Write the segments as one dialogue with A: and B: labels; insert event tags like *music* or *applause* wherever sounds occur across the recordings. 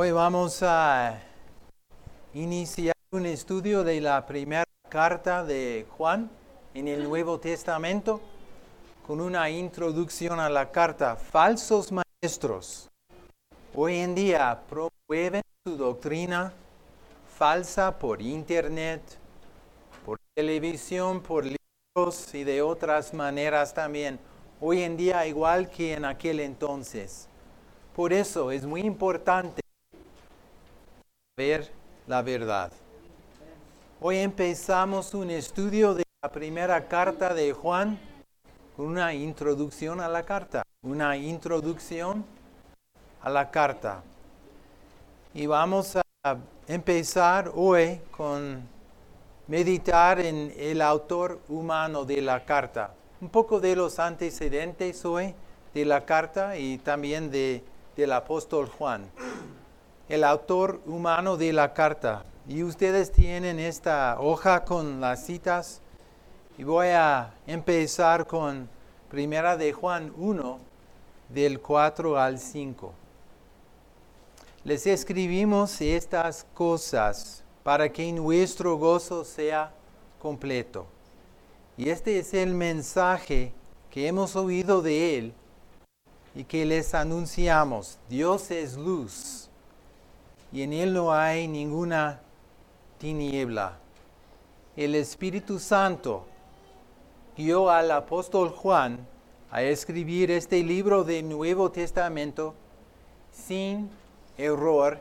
A: Hoy vamos a iniciar un estudio de la primera carta de Juan en el Nuevo Testamento con una introducción a la carta. Falsos maestros hoy en día promueven su doctrina falsa por internet, por televisión, por libros y de otras maneras también. Hoy en día igual que en aquel entonces. Por eso es muy importante ver la verdad. Hoy empezamos un estudio de la primera carta de Juan con una introducción a la carta, una introducción a la carta. Y vamos a empezar hoy con meditar en el autor humano de la carta. Un poco de los antecedentes hoy de la carta y también de, del apóstol Juan el autor humano de la carta. Y ustedes tienen esta hoja con las citas. Y voy a empezar con Primera de Juan 1, del 4 al 5. Les escribimos estas cosas para que nuestro gozo sea completo. Y este es el mensaje que hemos oído de Él y que les anunciamos. Dios es luz y en él no hay ninguna tiniebla. El Espíritu Santo guió al apóstol Juan a escribir este libro del Nuevo Testamento sin error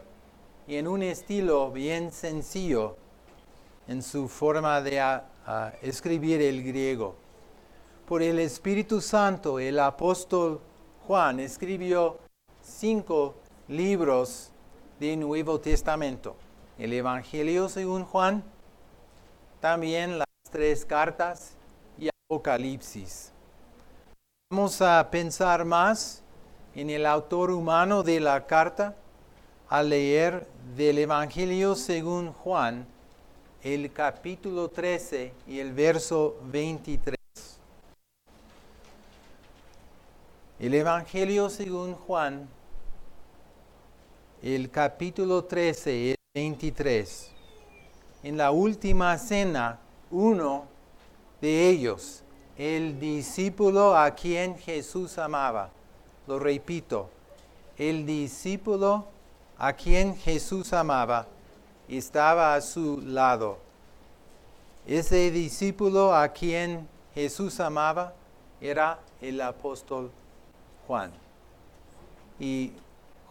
A: y en un estilo bien sencillo en su forma de escribir el griego. Por el Espíritu Santo, el apóstol Juan escribió cinco libros del Nuevo Testamento. El Evangelio según Juan, también las tres cartas y Apocalipsis. Vamos a pensar más en el autor humano de la carta al leer del Evangelio según Juan, el capítulo 13 y el verso 23. El Evangelio según Juan, el capítulo 13, el 23. En la última cena, uno de ellos, el discípulo a quien Jesús amaba, lo repito, el discípulo a quien Jesús amaba estaba a su lado. Ese discípulo a quien Jesús amaba era el apóstol Juan. Y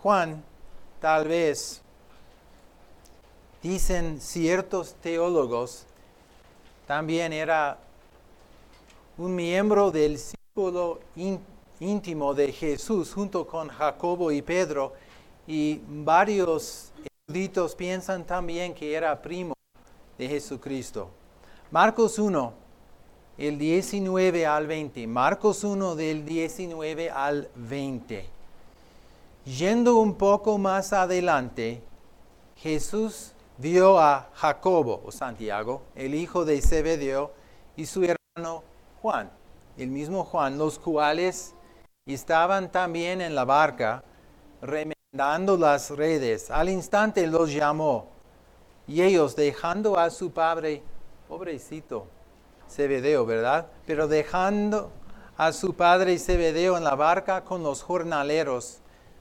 A: Juan tal vez, dicen ciertos teólogos, también era un miembro del círculo íntimo de Jesús junto con Jacobo y Pedro y varios eruditos piensan también que era primo de Jesucristo. Marcos 1, el 19 al 20. Marcos 1 del 19 al 20. Yendo un poco más adelante, Jesús vio a Jacobo o Santiago, el hijo de Zebedeo, y su hermano Juan, el mismo Juan, los cuales estaban también en la barca remendando las redes. Al instante los llamó y ellos dejando a su padre, pobrecito, Zebedeo, ¿verdad? Pero dejando a su padre Zebedeo en la barca con los jornaleros,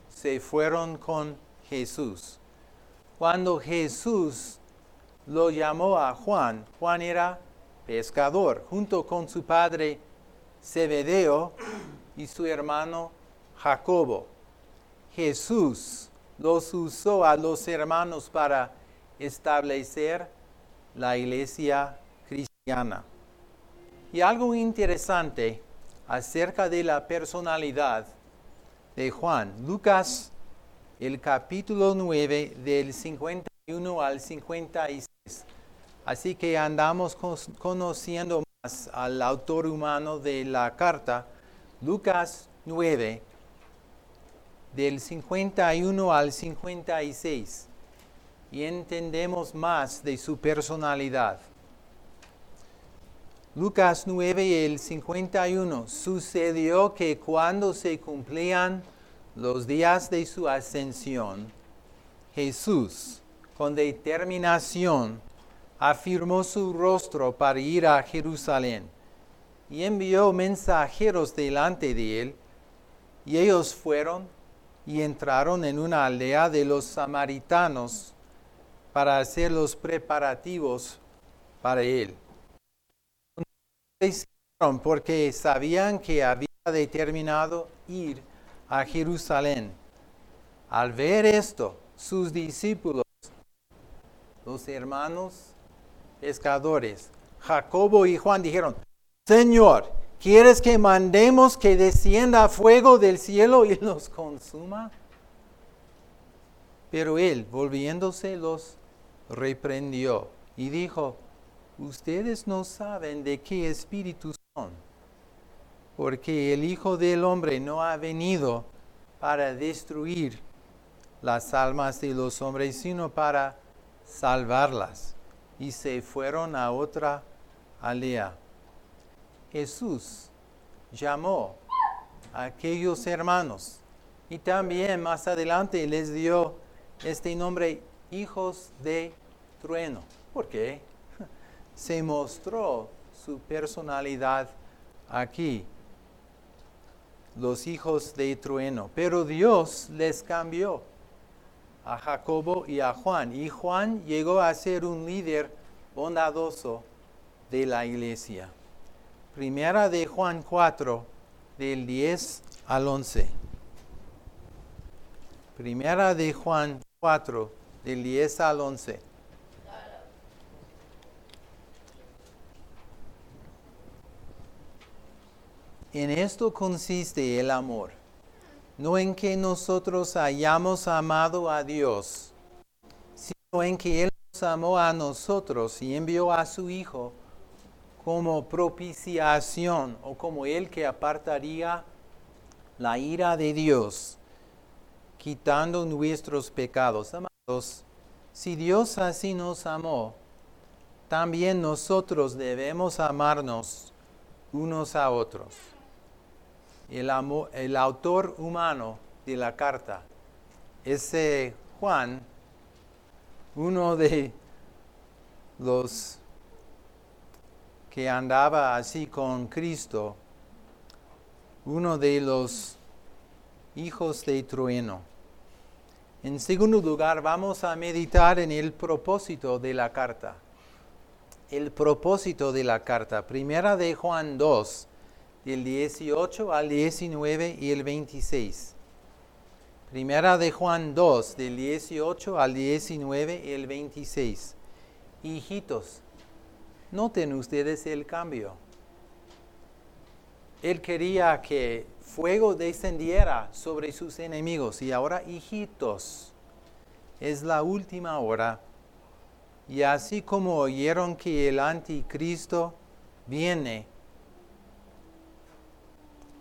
A: se fueron con Jesús. Cuando Jesús lo llamó a Juan, Juan era pescador, junto con su padre Zebedeo y su hermano Jacobo. Jesús los usó a los hermanos para establecer la iglesia cristiana. Y algo interesante acerca de la personalidad de Juan. Lucas, el capítulo 9, del 51 al 56. Así que andamos conociendo más al autor humano de la carta. Lucas 9, del 51 al 56. Y entendemos más de su personalidad. Lucas 9, el 51. Sucedió que cuando se cumplían los días de su ascensión, Jesús, con determinación, afirmó su rostro para ir a Jerusalén y envió mensajeros delante de él, y ellos fueron y entraron en una aldea de los samaritanos para hacer los preparativos para él. Porque sabían que había determinado ir a Jerusalén. Al ver esto, sus discípulos, los hermanos pescadores, Jacobo y Juan dijeron, Señor, ¿quieres que mandemos que descienda fuego del cielo y *laughs* los consuma? Pero él, volviéndose, los reprendió y dijo, ustedes no saben de qué espíritu son, porque el Hijo del Hombre no ha venido para destruir las almas de los hombres, sino para salvarlas. Y se fueron a otra aldea. Jesús llamó a aquellos hermanos y también más adelante les dio este nombre hijos de trueno. ¿Por qué? Se mostró su personalidad aquí, los hijos de trueno. Pero Dios les cambió a Jacobo y a Juan. Y Juan llegó a ser un líder bondadoso de la iglesia. Primera de Juan 4, del 10 al 11. Primera de Juan 4, del 10 al 11. En esto consiste el amor, no en que nosotros hayamos amado a Dios, sino en que Él nos amó a nosotros y envió a su Hijo como propiciación o como el que apartaría la ira de Dios, quitando nuestros pecados. Amados, si Dios así nos amó, también nosotros debemos amarnos unos a otros. El, el autor humano de la carta, ese Juan, uno de los que andaba así con Cristo, uno de los hijos de trueno. En segundo lugar, vamos a meditar en el propósito de la carta. El propósito de la carta. Primera de Juan 2, del 18 al 19 y el 26. Primera de Juan 2, del 18 al 19 y el 26. Hijitos, Noten ustedes el cambio. Él quería que fuego descendiera sobre sus enemigos y ahora, hijitos, es la última hora. Y así como oyeron que el anticristo viene,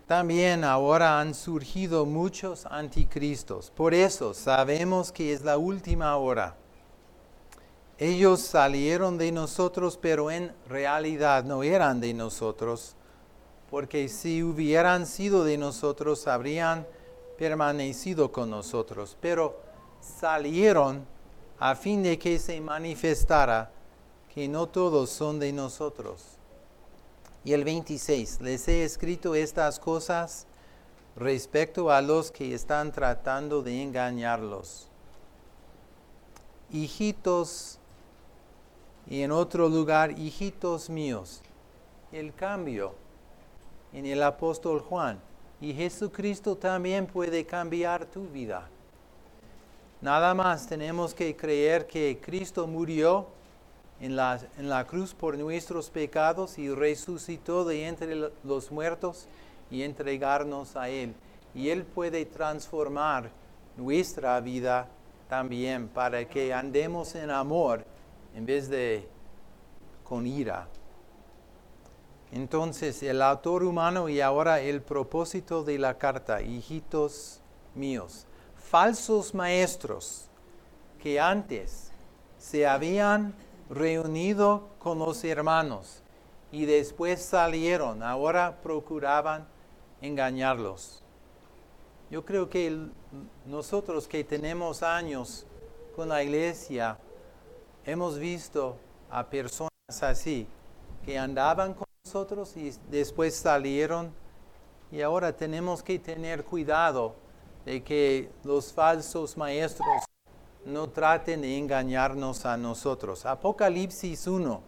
A: también ahora han surgido muchos anticristos. Por eso sabemos que es la última hora. Ellos salieron de nosotros, pero en realidad no eran de nosotros, porque si hubieran sido de nosotros, habrían permanecido con nosotros. Pero salieron a fin de que se manifestara que no todos son de nosotros. Y el 26, les he escrito estas cosas respecto a los que están tratando de engañarlos. Hijitos y en otro lugar, hijitos míos. El cambio en el apóstol Juan. Y Jesucristo también puede cambiar tu vida. Nada más tenemos que creer que Cristo murió en la, en la cruz por nuestros pecados y resucitó de entre los muertos y entregarnos a Él. Y Él puede transformar nuestra vida también para que andemos en amor en vez de con ira. Entonces el autor humano y ahora el propósito de la carta, hijitos míos, falsos maestros que antes se habían reunido con los hermanos y después salieron, ahora procuraban engañarlos. Yo creo que nosotros que tenemos años con la iglesia hemos visto a personas así, que andaban con nosotros y después salieron. Y ahora tenemos que tener cuidado de que los falsos maestros no traten de engañarnos a nosotros. Apocalipsis 1,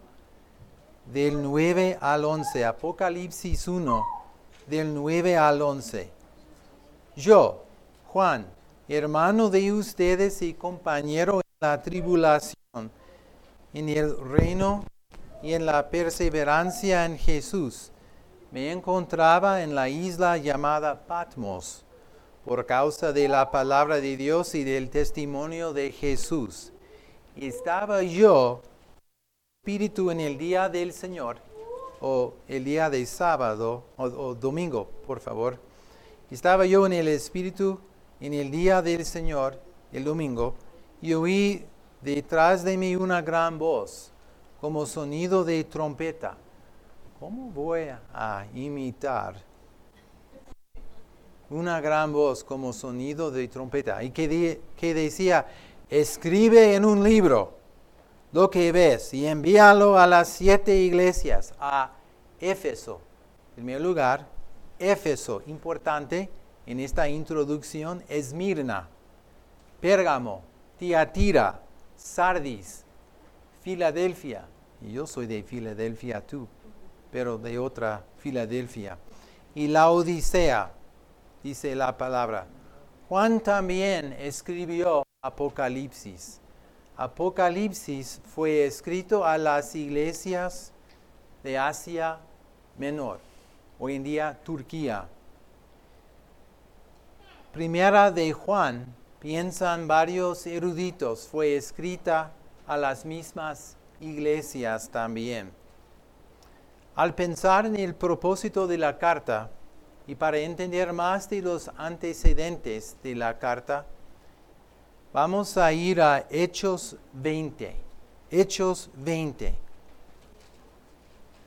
A: del 9 al 11. Apocalipsis 1, del 9 al 11. Yo, Juan, hermano de ustedes y compañero en la tribulación, en el reino y en la perseverancia en Jesús, me encontraba en la isla llamada Patmos por causa de la palabra de Dios y del testimonio de Jesús. Estaba yo, espíritu, en el día del Señor, o el día de sábado, o, domingo, por favor. Estaba yo en el espíritu en el día del Señor, el domingo, y oí detrás de mí una gran voz, como sonido de trompeta. ¿Cómo voy a imitar una gran voz como sonido de trompeta? Y que, decía, escribe en un libro lo que ves y envíalo a las siete iglesias, a Éfeso. En primer lugar, Éfeso, importante en esta introducción, Esmirna, Pérgamo, Tiatira, Sardis, Filadelfia. Y yo soy de Filadelfia, tú, pero de otra Filadelfia. Y la Odisea, dice la palabra. Juan también escribió Apocalipsis. Apocalipsis fue escrito a las iglesias de Asia Menor, hoy en día Turquía. Primera de Juan, piensan varios eruditos, fue escrita a las mismas iglesias también. Al pensar en el propósito de la carta y para entender más de los antecedentes de la carta, vamos a ir a Hechos 20. Hechos 20.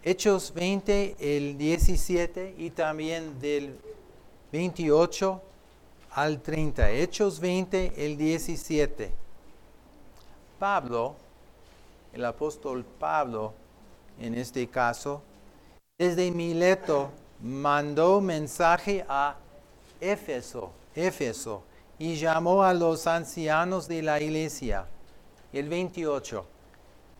A: Hechos 20, el 17 y también del 28 al 30. Hechos 20, el 17. Pablo, el apóstol Pablo, en este caso, desde Mileto mandó mensaje a Éfeso, Éfeso, y llamó a los ancianos de la iglesia. El 28.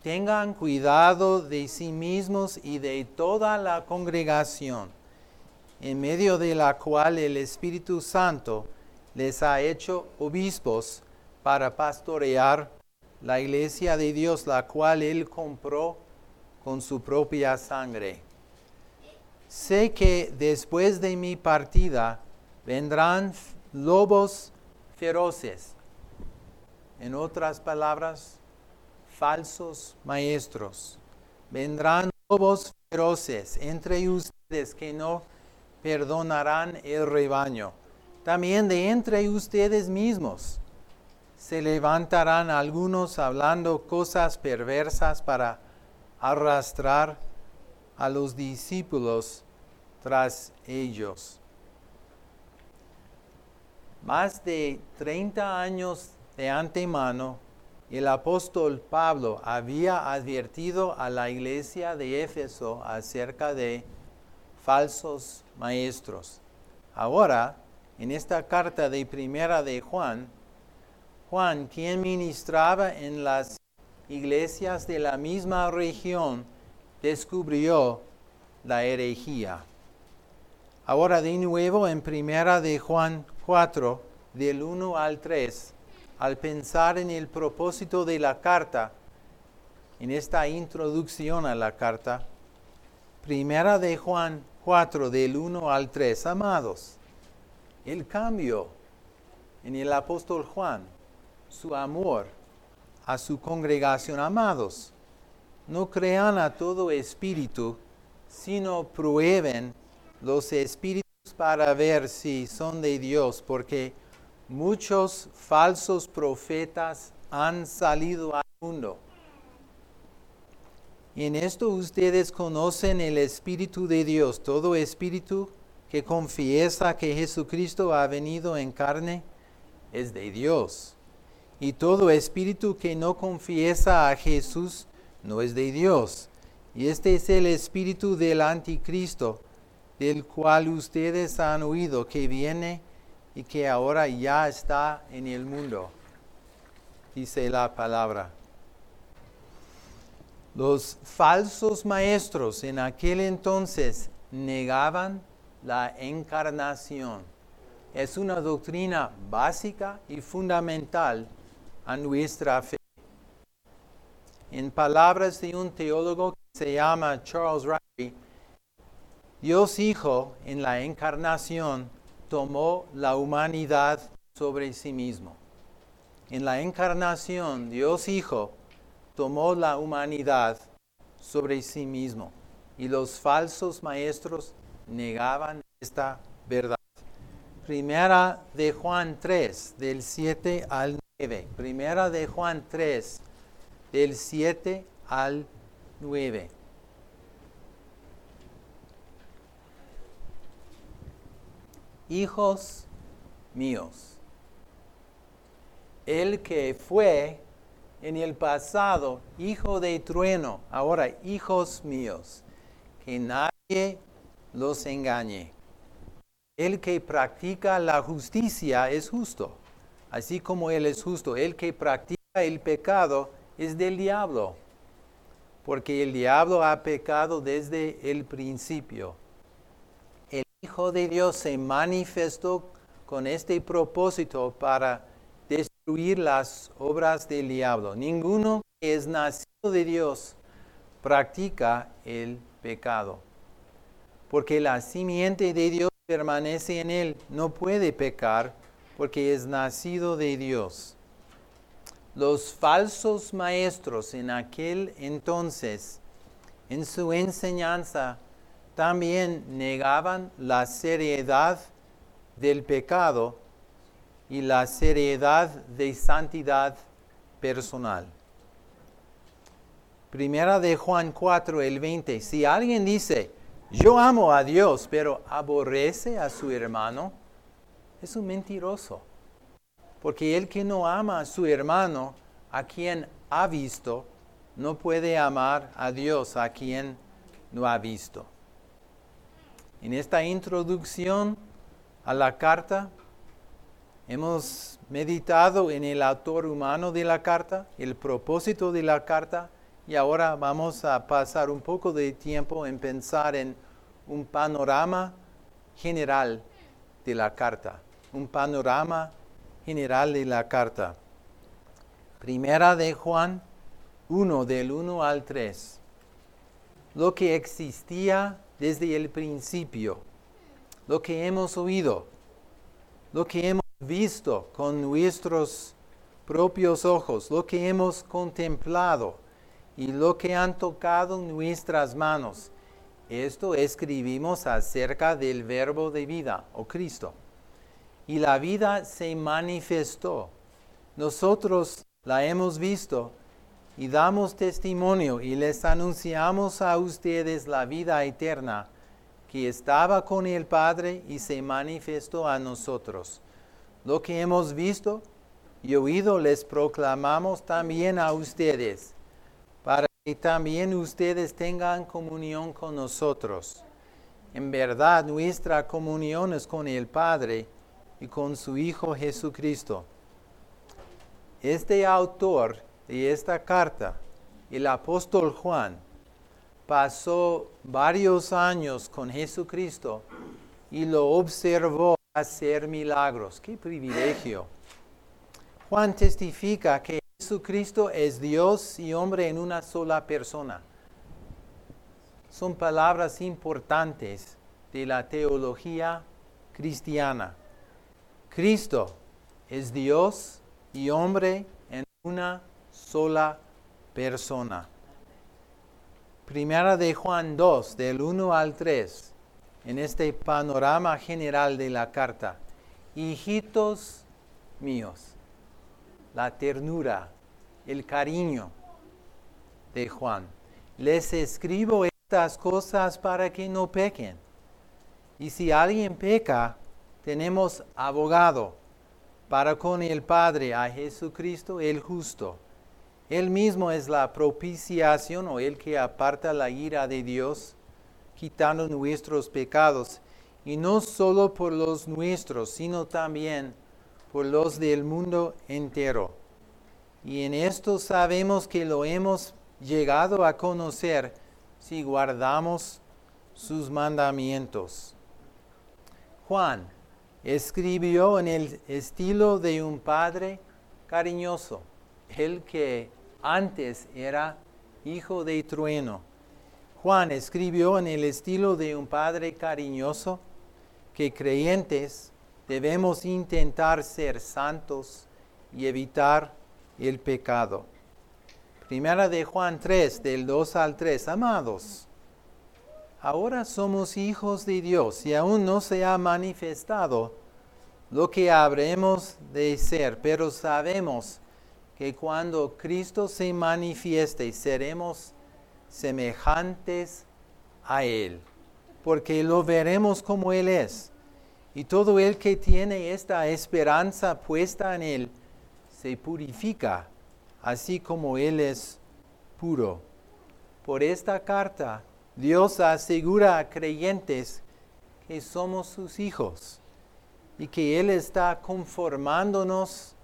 A: Tengan cuidado de sí mismos y de toda la congregación, en medio de la cual el Espíritu Santo les ha hecho obispos para pastorear la iglesia de Dios, la cual Él compró con su propia sangre. Sé que después de mi partida vendrán lobos feroces. En otras palabras, falsos maestros. Vendrán lobos feroces entre ustedes que no perdonarán el rebaño también de entre ustedes mismos. Se levantarán algunos hablando cosas perversas para arrastrar a los discípulos tras ellos. Más de 30 años de antemano, el apóstol Pablo había advertido a la iglesia de Éfeso acerca de falsos maestros. Ahora, en esta carta de primera de Juan, Juan, quien ministraba en las iglesias de la misma región, descubrió la herejía. Ahora de nuevo en primera de Juan 4, del 1 al 3, al pensar en el propósito de la carta, en esta introducción a la carta, primera de Juan 4, del 1 al 3, amados, el cambio en el apóstol Juan, su amor a su congregación, amados. No crean a todo espíritu, sino prueben los espíritus para ver si son de Dios, porque muchos falsos profetas han salido al mundo. Y en esto ustedes conocen el Espíritu de Dios. Todo espíritu que confiesa que Jesucristo ha venido en carne es de Dios. y todo espíritu que no confiesa a Jesús no es de Dios. Y este es el espíritu del anticristo, del cual ustedes han oído que viene y que ahora ya está en el mundo. Dice la palabra. Los falsos maestros en aquel entonces negaban la encarnación. Es una doctrina básica y fundamental a nuestra fe. En palabras de un teólogo que se llama Charles Riley, Dios Hijo en la encarnación tomó la humanidad sobre sí mismo. En la encarnación, Dios Hijo tomó la humanidad sobre sí mismo y los falsos maestros negaban esta verdad. Primera de Juan 3, del 7 al 9. Primera de Juan 3, del 7 al 9. Hijos míos, el que fue en el pasado hijo de trueno, ahora hijos míos, que nadie los engañe. El que practica la justicia es justo, así como Él es justo. El que practica el pecado es del diablo, porque el diablo ha pecado desde el principio. El Hijo de Dios se manifestó con este propósito para destruir las obras del diablo. Ninguno que es nacido de Dios practica el pecado, porque la simiente de Dios permanece en él, no puede pecar porque es nacido de Dios. Los falsos maestros en aquel entonces, en su enseñanza, también negaban la seriedad del pecado y la seriedad de santidad personal. Primera de Juan 4, el 20. Si alguien dice, yo amo a Dios, pero aborrece a su hermano, es un mentiroso. Porque el que no ama a su hermano, a quien ha visto, no puede amar a Dios, a quien no ha visto. En esta introducción a la carta, hemos meditado en el autor humano de la carta, el propósito de la carta, y ahora vamos a pasar un poco de tiempo en pensar en un panorama general de la carta, un panorama general de la carta. Primera de Juan 1, del 1 al 3. Lo que existía desde el principio, lo que hemos oído, lo que hemos visto con nuestros propios ojos, lo que hemos contemplado y lo que han tocado nuestras manos. Esto escribimos acerca del verbo de vida, o Cristo. Y la vida se manifestó. Nosotros la hemos visto y damos testimonio y les anunciamos a ustedes la vida eterna que estaba con el Padre y se manifestó a nosotros. Lo que hemos visto y oído les proclamamos también a ustedes para que también ustedes tengan comunión con nosotros. En verdad, nuestra comunión es con el Padre y con su Hijo Jesucristo. Este autor de esta carta, el apóstol Juan, pasó varios años con Jesucristo y lo observó hacer milagros. ¡Qué privilegio! Juan testifica que Jesucristo es Dios y hombre en una sola persona. Son palabras importantes de la teología cristiana. Cristo es Dios y hombre en una sola persona. Primera de Juan 2, del 1 al 3, en este panorama general de la carta. Hijitos míos, la ternura, el cariño de Juan. Les escribo estas cosas para que no pequen. Y si alguien peca, tenemos abogado para con el Padre a Jesucristo el justo. Él mismo es la propiciación o el que aparta la ira de Dios, quitando nuestros pecados, y no solo por los nuestros, sino también por los del mundo entero. Y en esto sabemos que lo hemos llegado a conocer si guardamos sus mandamientos. Juan escribió en el estilo de un padre cariñoso, el que antes era hijo de trueno. Juan escribió en el estilo de un padre cariñoso que creyentes debemos intentar ser santos y evitar el pecado. Primera de Juan 3, del 2 al 3, amados. Ahora somos hijos de Dios y aún no se ha manifestado lo que habremos de ser, pero sabemos que cuando Cristo se manifieste seremos semejantes a Él, porque lo veremos como Él es. Y todo el que tiene esta esperanza puesta en Él se purifica, así como Él es puro. Por esta carta, Dios asegura a creyentes que somos sus hijos y que Él está conformándonos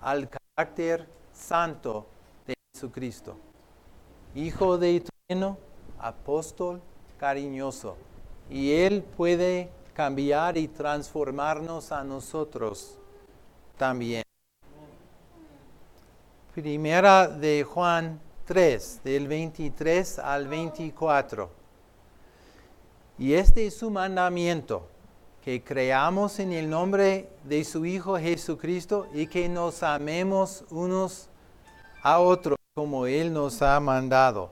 A: al carácter santo de Jesucristo. Hijo de trueno, apóstol cariñoso. Y Él puede cambiar y transformarnos a nosotros también. Primera de Juan 3, del 23 al 24. Y este es su mandamiento que creamos en el nombre de su Hijo Jesucristo y que nos amemos unos a otros como Él nos ha mandado.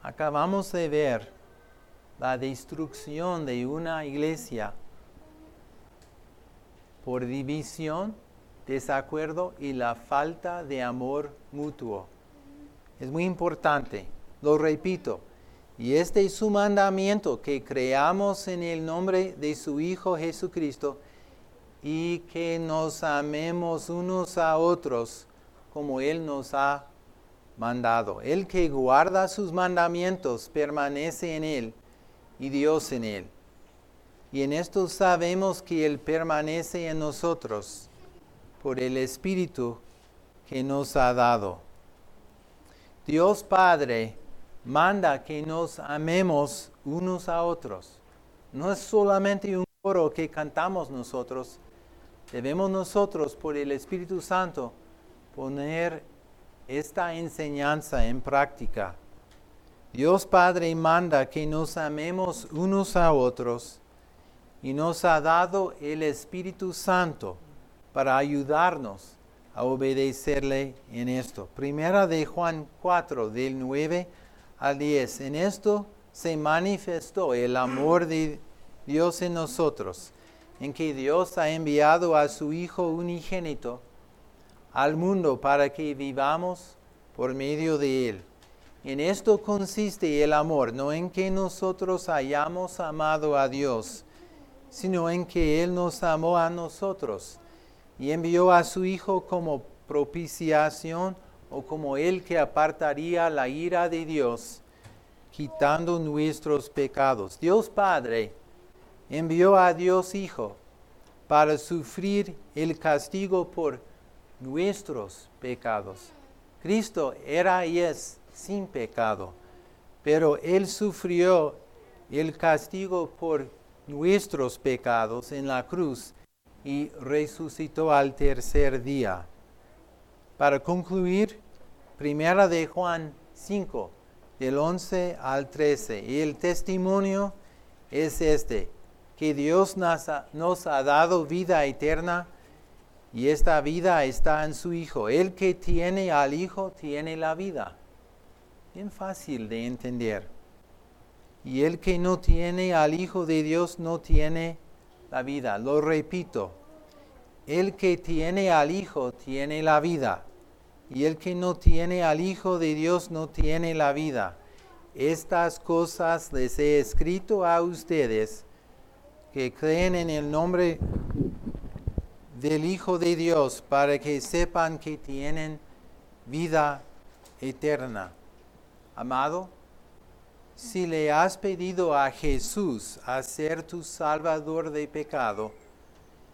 A: Acabamos de ver la destrucción de una iglesia por división, desacuerdo y la falta de amor mutuo. Es muy importante, lo repito, y este es su mandamiento, que creamos en el nombre de su Hijo Jesucristo y que nos amemos unos a otros como Él nos ha mandado. El que guarda sus mandamientos permanece en Él y Dios en Él. Y en esto sabemos que Él permanece en nosotros por el Espíritu que nos ha dado. Dios Padre, manda que nos amemos unos a otros. No es solamente un coro que cantamos nosotros. Debemos nosotros, por el Espíritu Santo, poner esta enseñanza en práctica. Dios Padre manda que nos amemos unos a otros y nos ha dado el Espíritu Santo para ayudarnos a obedecerle en esto. Primera de Juan 4, del 9 al 10. En esto se manifestó el amor de Dios en nosotros, en que Dios ha enviado a su Hijo unigénito al mundo para que vivamos por medio de Él. En esto consiste el amor, no en que nosotros hayamos amado a Dios, sino en que Él nos amó a nosotros y envió a su Hijo como propiciación o como el que apartaría la ira de Dios, quitando nuestros pecados. Dios Padre envió a Dios Hijo para sufrir el castigo por nuestros pecados. Cristo era y es sin pecado, pero Él sufrió el castigo por nuestros pecados en la cruz y resucitó al tercer día. Para concluir, Primera de Juan 5, del 11 al 13. Y el testimonio es este, que Dios nos ha, nos ha dado vida eterna y esta vida está en su Hijo. El que tiene al Hijo tiene la vida. Bien fácil de entender. Y el que no tiene al Hijo de Dios no tiene la vida. Lo repito. El que tiene al Hijo tiene la vida y el que no tiene al Hijo de Dios no tiene la vida. Estas cosas les he escrito a ustedes que creen en el nombre del Hijo de Dios para que sepan que tienen vida eterna. Amado, si le has pedido a Jesús a ser tu salvador de pecado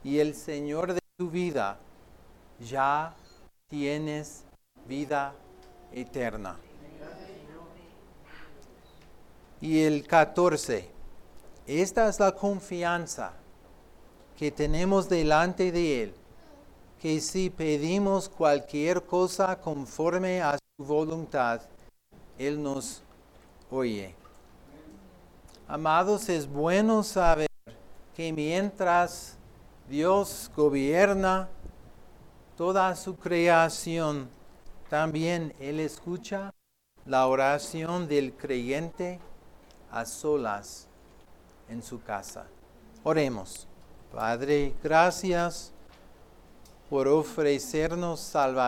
A: y el Señor de tu vida, ya tienes vida eterna. Y el 14. Esta es la confianza que tenemos delante de Él, que si pedimos cualquier cosa conforme a su voluntad, Él nos oye. Amados, es bueno saber que mientras Dios gobierna toda su creación, también Él escucha la oración del creyente a solas en su casa. Oremos. Padre, gracias por ofrecernos salvación